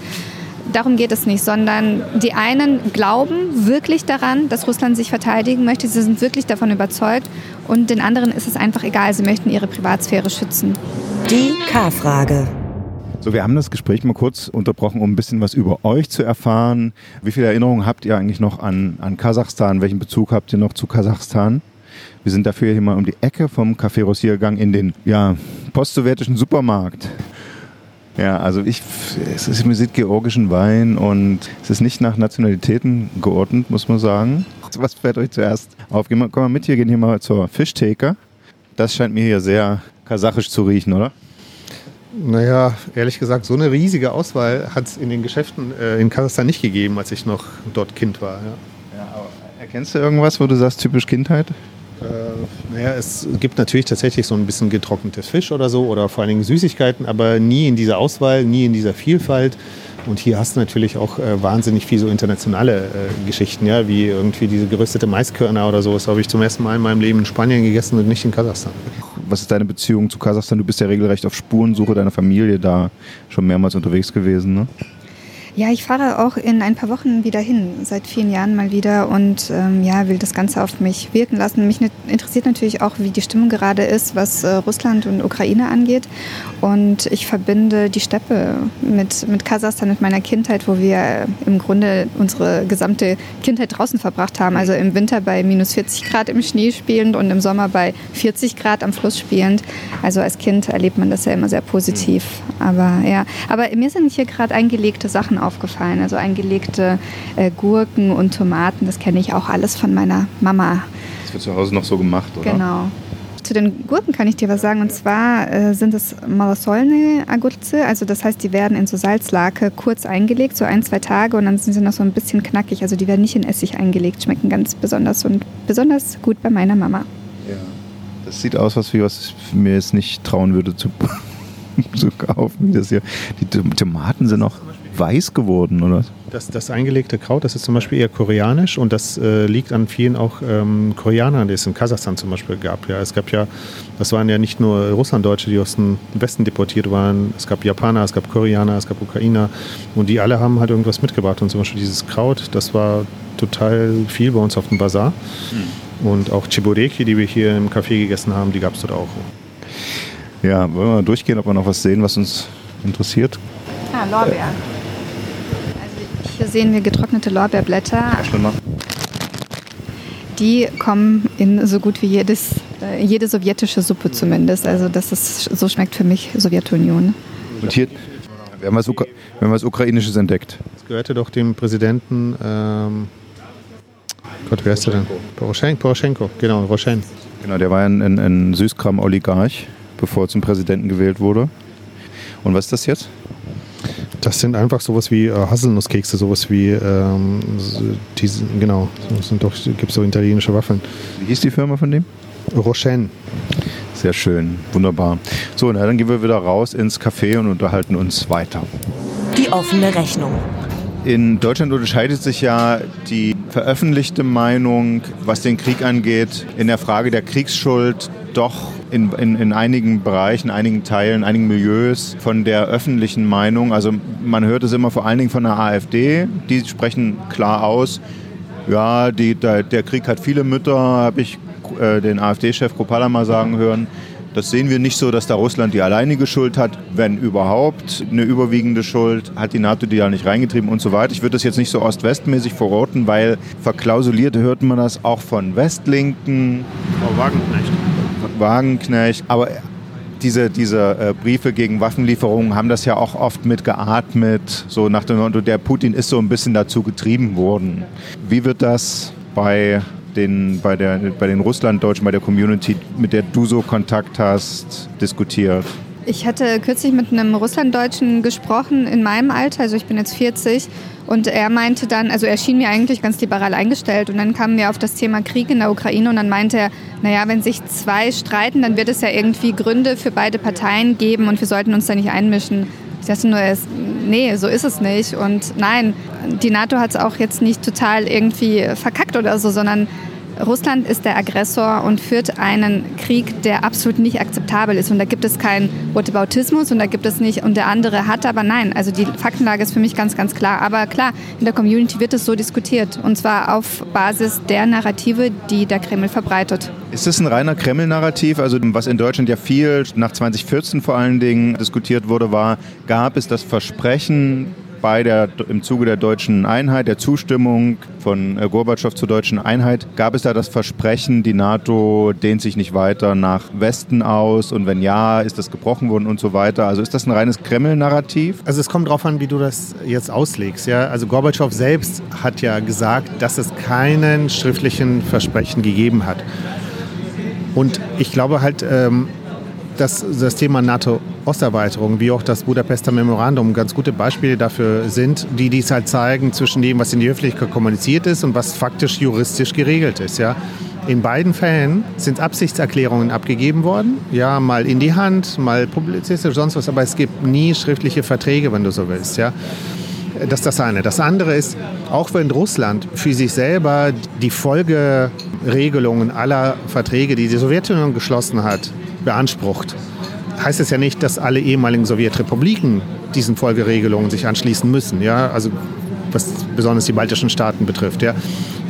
Darum geht es nicht, sondern die einen glauben wirklich daran, dass Russland sich verteidigen möchte. Sie sind wirklich davon überzeugt. Und den anderen ist es einfach egal. Sie möchten ihre Privatsphäre schützen. Die K-Frage. So, wir haben das Gespräch mal kurz unterbrochen, um ein bisschen was über euch zu erfahren. Wie viele Erinnerungen habt ihr eigentlich noch an, an Kasachstan? Welchen Bezug habt ihr noch zu Kasachstan? Wir sind dafür hier mal um die Ecke vom Café Rossier gegangen in den ja, postsowjetischen Supermarkt. Ja, also ich, es ist, man sieht georgischen Wein und es ist nicht nach Nationalitäten geordnet, muss man sagen. Was fällt euch zuerst auf? Komm mal mit, wir gehen hier mal zur Fischtheke. Das scheint mir hier sehr kasachisch zu riechen, oder? Naja, ehrlich gesagt, so eine riesige Auswahl hat es in den Geschäften äh, in Kasachstan nicht gegeben, als ich noch dort Kind war. Ja. Ja, erkennst du irgendwas, wo du sagst, typisch Kindheit? Äh, naja, es gibt natürlich tatsächlich so ein bisschen getrocknetes Fisch oder so oder vor allen Dingen Süßigkeiten, aber nie in dieser Auswahl, nie in dieser Vielfalt. Und hier hast du natürlich auch äh, wahnsinnig viel so internationale äh, Geschichten, ja, wie irgendwie diese geröstete Maiskörner oder so. Das habe ich zum ersten Mal in meinem Leben in Spanien gegessen und nicht in Kasachstan. Was ist deine Beziehung zu Kasachstan? Du bist ja regelrecht auf Spurensuche deiner Familie da schon mehrmals unterwegs gewesen, ne? Ja, ich fahre auch in ein paar Wochen wieder hin, seit vielen Jahren mal wieder und ähm, ja, will das Ganze auf mich wirken lassen. Mich interessiert natürlich auch, wie die Stimmung gerade ist, was äh, Russland und Ukraine angeht. Und ich verbinde die Steppe mit, mit Kasachstan, mit meiner Kindheit, wo wir im Grunde unsere gesamte Kindheit draußen verbracht haben. Also im Winter bei minus 40 Grad im Schnee spielend und im Sommer bei 40 Grad am Fluss spielend. Also als Kind erlebt man das ja immer sehr positiv. Aber ja, aber mir sind hier gerade eingelegte Sachen aufgefallen. Also eingelegte äh, Gurken und Tomaten, das kenne ich auch alles von meiner Mama. Das wird zu Hause noch so gemacht, oder? Genau. Zu den Gurken kann ich dir was sagen. Und zwar äh, sind es Malasolne Agurze. Also das heißt, die werden in so Salzlake kurz eingelegt, so ein, zwei Tage. Und dann sind sie noch so ein bisschen knackig. Also die werden nicht in Essig eingelegt. Schmecken ganz besonders und besonders gut bei meiner Mama. Ja. Das sieht aus, was, was ich mir jetzt nicht trauen würde zu, zu kaufen. Das hier. Die Tomaten sind auch weiß geworden, oder? Das, das eingelegte Kraut, das ist zum Beispiel eher koreanisch und das äh, liegt an vielen auch ähm, Koreanern, die es in Kasachstan zum Beispiel gab. Ja, es gab ja, das waren ja nicht nur Russlanddeutsche, die aus dem Westen deportiert waren. Es gab Japaner, es gab Koreaner, es gab Ukrainer und die alle haben halt irgendwas mitgebracht. Und zum Beispiel dieses Kraut, das war total viel bei uns auf dem Bazar. Mhm. Und auch Chiboreki, die wir hier im Café gegessen haben, die gab es dort auch. Ja, wollen wir mal durchgehen, ob wir noch was sehen, was uns interessiert? Ah, Lorbeer. Hier sehen wir getrocknete Lorbeerblätter. Die kommen in so gut wie jedes, äh, jede sowjetische Suppe zumindest. Also das ist, so schmeckt für mich Sowjetunion. Und hier, wir haben was, Ukra wir haben was Ukrainisches entdeckt. Das gehörte doch dem Präsidenten, ähm, Gott, wer ist der denn? Poroschenko, Poroschenko, genau, Roshen. Genau, der war ein, ein, ein Süßkram-Oligarch, bevor er zum Präsidenten gewählt wurde. Und was ist das jetzt? Das sind einfach sowas wie äh, Haselnusskekse, sowas wie, ähm, die, genau, das sind doch, gibt so italienische Waffeln. Wie hieß die Firma von dem? Rochen. Sehr schön, wunderbar. So, na, dann gehen wir wieder raus ins Café und unterhalten uns weiter. Die offene Rechnung. In Deutschland unterscheidet sich ja die veröffentlichte Meinung, was den Krieg angeht, in der Frage der Kriegsschuld doch in, in, in einigen Bereichen, einigen Teilen, einigen Milieus von der öffentlichen Meinung. Also man hört es immer vor allen Dingen von der AfD, die sprechen klar aus, Ja, die, der, der Krieg hat viele Mütter, habe ich äh, den AfD-Chef Kropala mal sagen hören. Das sehen wir nicht so, dass da Russland die alleinige Schuld hat, wenn überhaupt eine überwiegende Schuld, hat die NATO die da nicht reingetrieben und so weiter. Ich würde das jetzt nicht so ost-west-mäßig verorten, weil verklausuliert hört man das auch von Westlinken. Frau Wagenknecht. Wagenknecht, aber diese, diese äh, Briefe gegen Waffenlieferungen haben das ja auch oft mit geatmet, so nach dem Motto, der Putin ist so ein bisschen dazu getrieben worden. Wie wird das bei den, bei, bei den Russlanddeutschen, bei der Community, mit der du so Kontakt hast, diskutiert? Ich hatte kürzlich mit einem Russlanddeutschen gesprochen in meinem Alter, also ich bin jetzt 40, und er meinte dann, also er schien mir eigentlich ganz liberal eingestellt und dann kamen wir auf das Thema Krieg in der Ukraine und dann meinte er, naja, wenn sich zwei streiten, dann wird es ja irgendwie Gründe für beide Parteien geben und wir sollten uns da nicht einmischen. Ich dachte nur, nee, so ist es nicht. Und nein, die NATO hat es auch jetzt nicht total irgendwie verkackt oder so, sondern Russland ist der Aggressor und führt einen Krieg, der absolut nicht akzeptabel ist. Und da gibt es keinen Whataboutismus und da gibt es nicht, und der andere hat, aber nein. Also die Faktenlage ist für mich ganz, ganz klar. Aber klar, in der Community wird es so diskutiert. Und zwar auf Basis der Narrative, die der Kreml verbreitet. Ist das ein reiner Kreml-Narrativ? Also was in Deutschland ja viel nach 2014 vor allen Dingen diskutiert wurde, war, gab es das Versprechen bei der, im Zuge der deutschen Einheit, der Zustimmung von äh, Gorbatschow zur deutschen Einheit, gab es da das Versprechen, die NATO dehnt sich nicht weiter nach Westen aus und wenn ja, ist das gebrochen worden und so weiter. Also ist das ein reines Kreml-Narrativ? Also es kommt darauf an, wie du das jetzt auslegst. Ja? Also Gorbatschow selbst hat ja gesagt, dass es keinen schriftlichen Versprechen gegeben hat. Und ich glaube halt, ähm, dass das Thema NATO-Osterweiterung, wie auch das Budapester Memorandum, ganz gute Beispiele dafür sind, die dies halt zeigen zwischen dem, was in die Öffentlichkeit kommuniziert ist und was faktisch juristisch geregelt ist. Ja. In beiden Fällen sind Absichtserklärungen abgegeben worden, ja, mal in die Hand, mal publizistisch, sonst was, aber es gibt nie schriftliche Verträge, wenn du so willst. Ja. Das ist das eine. Das andere ist, auch wenn Russland für sich selber die Folgeregelungen aller Verträge, die die Sowjetunion geschlossen hat, beansprucht, heißt es ja nicht, dass alle ehemaligen Sowjetrepubliken diesen Folgeregelungen sich anschließen müssen. Ja? Also was besonders die baltischen Staaten betrifft. Ja?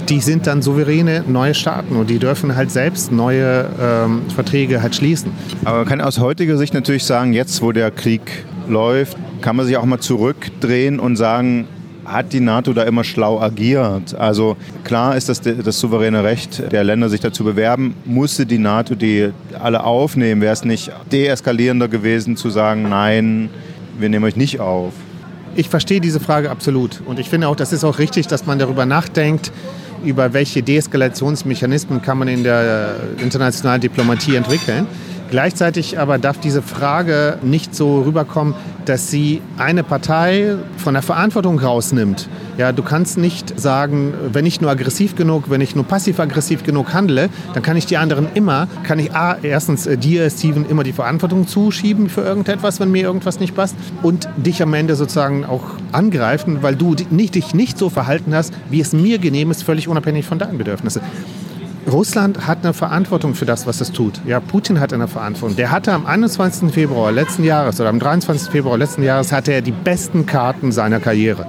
Die sind dann souveräne neue Staaten und die dürfen halt selbst neue ähm, Verträge halt schließen. Aber man kann aus heutiger Sicht natürlich sagen, jetzt wo der Krieg läuft, kann man sich auch mal zurückdrehen und sagen, hat die NATO da immer schlau agiert. Also klar ist das das souveräne Recht der Länder, sich dazu bewerben. Musste die NATO die alle aufnehmen? Wäre es nicht deeskalierender gewesen zu sagen, nein, wir nehmen euch nicht auf? Ich verstehe diese Frage absolut. Und ich finde auch, das ist auch richtig, dass man darüber nachdenkt, über welche Deeskalationsmechanismen kann man in der internationalen Diplomatie entwickeln. Gleichzeitig aber darf diese Frage nicht so rüberkommen, dass sie eine Partei von der Verantwortung rausnimmt. Ja, du kannst nicht sagen, wenn ich nur aggressiv genug, wenn ich nur passiv-aggressiv genug handle, dann kann ich die anderen immer, kann ich A, erstens äh, dir, Steven, immer die Verantwortung zuschieben für irgendetwas, wenn mir irgendwas nicht passt und dich am Ende sozusagen auch angreifen, weil du dich nicht so verhalten hast, wie es mir genehm ist, völlig unabhängig von deinen Bedürfnissen. Russland hat eine Verantwortung für das, was es tut. Ja, Putin hat eine Verantwortung. Der hatte am 21. Februar letzten Jahres oder am 23. Februar letzten Jahres hatte er die besten Karten seiner Karriere.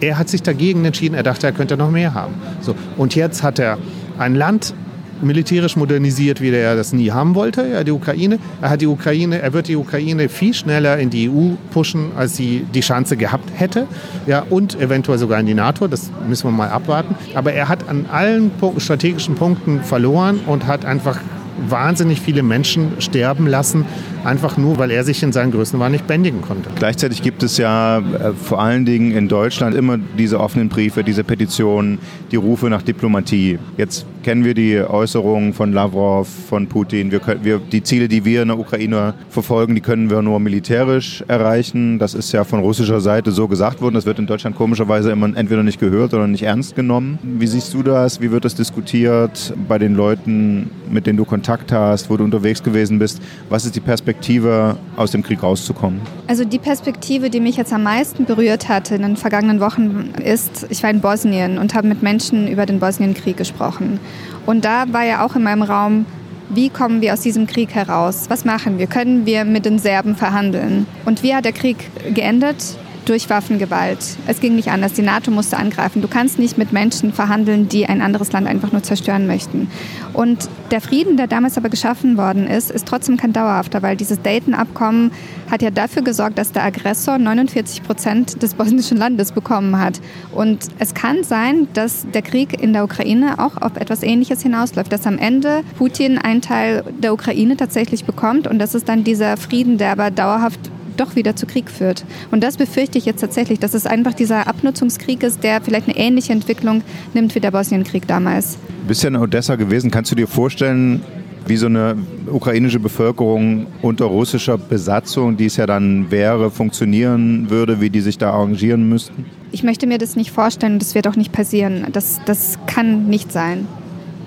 Er hat sich dagegen entschieden. Er dachte, er könnte noch mehr haben. So und jetzt hat er ein Land militärisch modernisiert, wie er das nie haben wollte, ja, die Ukraine. Er, hat die Ukraine. er wird die Ukraine viel schneller in die EU pushen, als sie die Chance gehabt hätte. Ja, und eventuell sogar in die NATO, das müssen wir mal abwarten. Aber er hat an allen strategischen Punkten verloren und hat einfach wahnsinnig viele Menschen sterben lassen, einfach nur, weil er sich in seinen Größenwahn nicht bändigen konnte. Gleichzeitig gibt es ja äh, vor allen Dingen in Deutschland immer diese offenen Briefe, diese Petitionen, die Rufe nach Diplomatie. Jetzt kennen wir die Äußerungen von Lavrov, von Putin. Wir können, wir, die Ziele, die wir in der Ukraine verfolgen, die können wir nur militärisch erreichen. Das ist ja von russischer Seite so gesagt worden. Das wird in Deutschland komischerweise immer entweder nicht gehört oder nicht ernst genommen. Wie siehst du das? Wie wird das diskutiert bei den Leuten, mit denen du Kontakt hast, wo du unterwegs gewesen bist? Was ist die Perspektive, aus dem Krieg rauszukommen? Also die Perspektive, die mich jetzt am meisten berührt hat in den vergangenen Wochen, ist, ich war in Bosnien und habe mit Menschen über den Bosnienkrieg gesprochen. Und da war ja auch in meinem Raum, wie kommen wir aus diesem Krieg heraus? Was machen wir? Können wir mit den Serben verhandeln? Und wie hat der Krieg geendet? Durch Waffengewalt. Es ging nicht anders. Die NATO musste angreifen. Du kannst nicht mit Menschen verhandeln, die ein anderes Land einfach nur zerstören möchten. Und der Frieden, der damals aber geschaffen worden ist, ist trotzdem kein dauerhafter, weil dieses Dayton-Abkommen hat ja dafür gesorgt, dass der Aggressor 49 Prozent des bosnischen Landes bekommen hat. Und es kann sein, dass der Krieg in der Ukraine auch auf etwas Ähnliches hinausläuft, dass am Ende Putin einen Teil der Ukraine tatsächlich bekommt und das ist dann dieser Frieden, der aber dauerhaft doch wieder zu Krieg führt. Und das befürchte ich jetzt tatsächlich, dass es einfach dieser Abnutzungskrieg ist, der vielleicht eine ähnliche Entwicklung nimmt wie der Bosnienkrieg damals. Du bist ja in Odessa gewesen. Kannst du dir vorstellen, wie so eine ukrainische Bevölkerung unter russischer Besatzung, die es ja dann wäre, funktionieren würde, wie die sich da arrangieren müssten? Ich möchte mir das nicht vorstellen, das wird auch nicht passieren. Das, das kann nicht sein.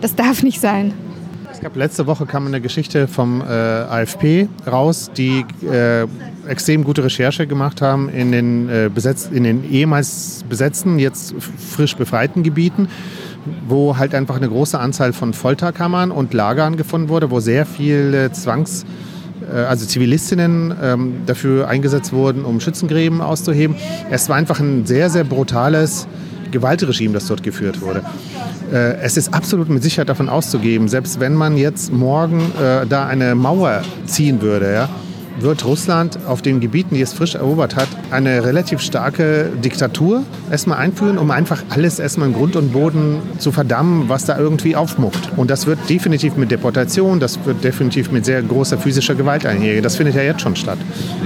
Das darf nicht sein. Es gab letzte Woche kam eine Geschichte vom äh, AFP raus, die äh, extrem gute Recherche gemacht haben in den, äh, besetzt, in den ehemals besetzten, jetzt frisch befreiten Gebieten, wo halt einfach eine große Anzahl von Folterkammern und Lagern gefunden wurde, wo sehr viele Zwangs äh, also Zivilistinnen ähm, dafür eingesetzt wurden, um Schützengräben auszuheben. Es war einfach ein sehr, sehr brutales Gewaltregime, das dort geführt wurde. Äh, es ist absolut mit Sicherheit davon auszugeben, selbst wenn man jetzt morgen äh, da eine Mauer ziehen würde, ja, wird Russland auf den Gebieten, die es frisch erobert hat, eine relativ starke Diktatur erstmal einführen, um einfach alles erstmal in Grund und Boden zu verdammen, was da irgendwie aufmuckt. Und das wird definitiv mit Deportation, das wird definitiv mit sehr großer physischer Gewalt einhergehen. Das findet ja jetzt schon statt.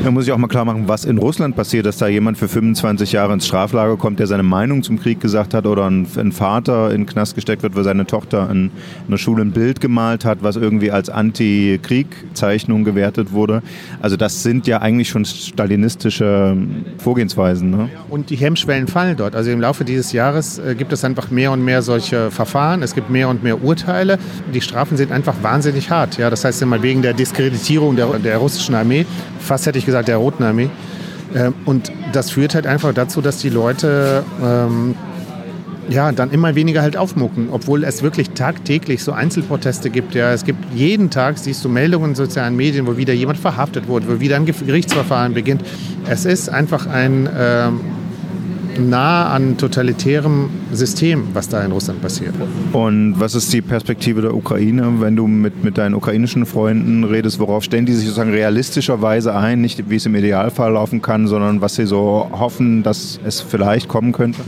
Da muss ich auch mal klar machen, was in Russland passiert, dass da jemand für 25 Jahre ins Straflager kommt, der seine Meinung zum Krieg gesagt hat oder ein, ein Vater in den Knast gesteckt wird, weil seine Tochter in einer Schule ein Bild gemalt hat, was irgendwie als Anti-Krieg-Zeichnung gewertet wurde. Also das sind ja eigentlich schon stalinistische Vorgehensweisen. Ne? Und die Hemmschwellen fallen dort. Also im Laufe dieses Jahres äh, gibt es einfach mehr und mehr solche Verfahren. Es gibt mehr und mehr Urteile. Die Strafen sind einfach wahnsinnig hart. Ja, das heißt immer wegen der Diskreditierung der, der russischen Armee, fast hätte ich gesagt der Roten Armee. Ähm, und das führt halt einfach dazu, dass die Leute ähm, ja, dann immer weniger halt aufmucken, obwohl es wirklich tagtäglich so Einzelproteste gibt. Ja, es gibt jeden Tag, siehst du Meldungen in sozialen Medien, wo wieder jemand verhaftet wurde, wo wieder ein Gerichtsverfahren beginnt. Es ist einfach ein ähm, nah an totalitärem System, was da in Russland passiert. Und was ist die Perspektive der Ukraine, wenn du mit, mit deinen ukrainischen Freunden redest? Worauf stellen die sich sozusagen realistischerweise ein? Nicht wie es im Idealfall laufen kann, sondern was sie so hoffen, dass es vielleicht kommen könnte?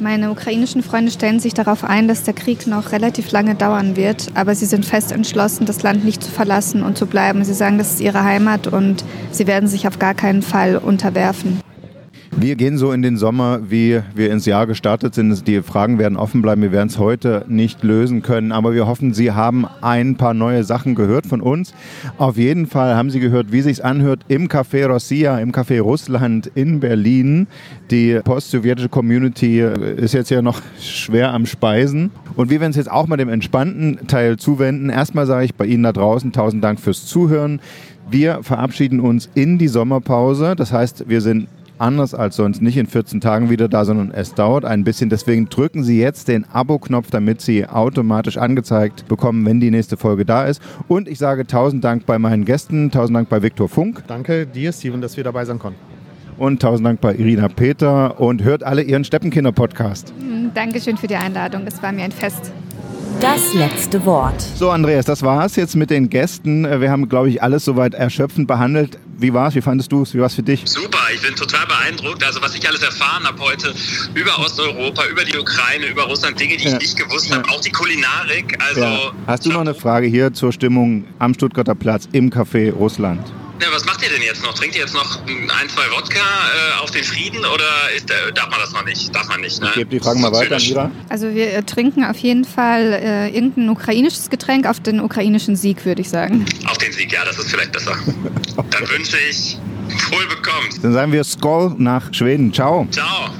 Meine ukrainischen Freunde stellen sich darauf ein, dass der Krieg noch relativ lange dauern wird, aber sie sind fest entschlossen, das Land nicht zu verlassen und zu bleiben. Sie sagen, das ist ihre Heimat und sie werden sich auf gar keinen Fall unterwerfen. Wir gehen so in den Sommer, wie wir ins Jahr gestartet sind. Die Fragen werden offen bleiben. Wir werden es heute nicht lösen können, aber wir hoffen, Sie haben ein paar neue Sachen gehört von uns. Auf jeden Fall haben Sie gehört, wie sich anhört im Café Rossia, im Café Russland in Berlin. Die post-sowjetische Community ist jetzt ja noch schwer am Speisen. Und wir werden es jetzt auch mal dem entspannten Teil zuwenden. Erstmal sage ich bei Ihnen da draußen tausend Dank fürs Zuhören. Wir verabschieden uns in die Sommerpause. Das heißt, wir sind anders als sonst nicht in 14 Tagen wieder da, sondern es dauert ein bisschen. Deswegen drücken Sie jetzt den Abo-Knopf, damit Sie automatisch angezeigt bekommen, wenn die nächste Folge da ist. Und ich sage tausend Dank bei meinen Gästen, tausend Dank bei Viktor Funk. Danke dir, Steven, dass wir dabei sein konnten. Und tausend Dank bei Irina Peter und hört alle Ihren Steppenkinder-Podcast. Mhm, Dankeschön für die Einladung. Es war mir ein Fest. Das letzte Wort. So, Andreas, das war's jetzt mit den Gästen. Wir haben, glaube ich, alles soweit erschöpfend behandelt. Wie war's? Wie fandest du es? Wie war's für dich? Super, ich bin total beeindruckt. Also was ich alles erfahren habe heute über Osteuropa, über die Ukraine, über Russland, Dinge, die ja. ich nicht gewusst ja. habe, auch die Kulinarik. Also ja. Hast du noch eine Frage hier zur Stimmung am Stuttgarter Platz im Café Russland? Ja, was macht ihr denn jetzt noch? Trinkt ihr jetzt noch ein, zwei Wodka äh, auf den Frieden oder ist, äh, darf man das noch nicht? Darf man nicht, ne? Ich gebe die Fragen mal weiter, Mira. Also wir äh, trinken auf jeden Fall äh, irgendein ukrainisches Getränk auf den ukrainischen Sieg, würde ich sagen. Auf den Sieg, ja, das ist vielleicht besser. Dann wünsche ich wohl bekommst. Dann sagen wir Skoll nach Schweden. Ciao. Ciao.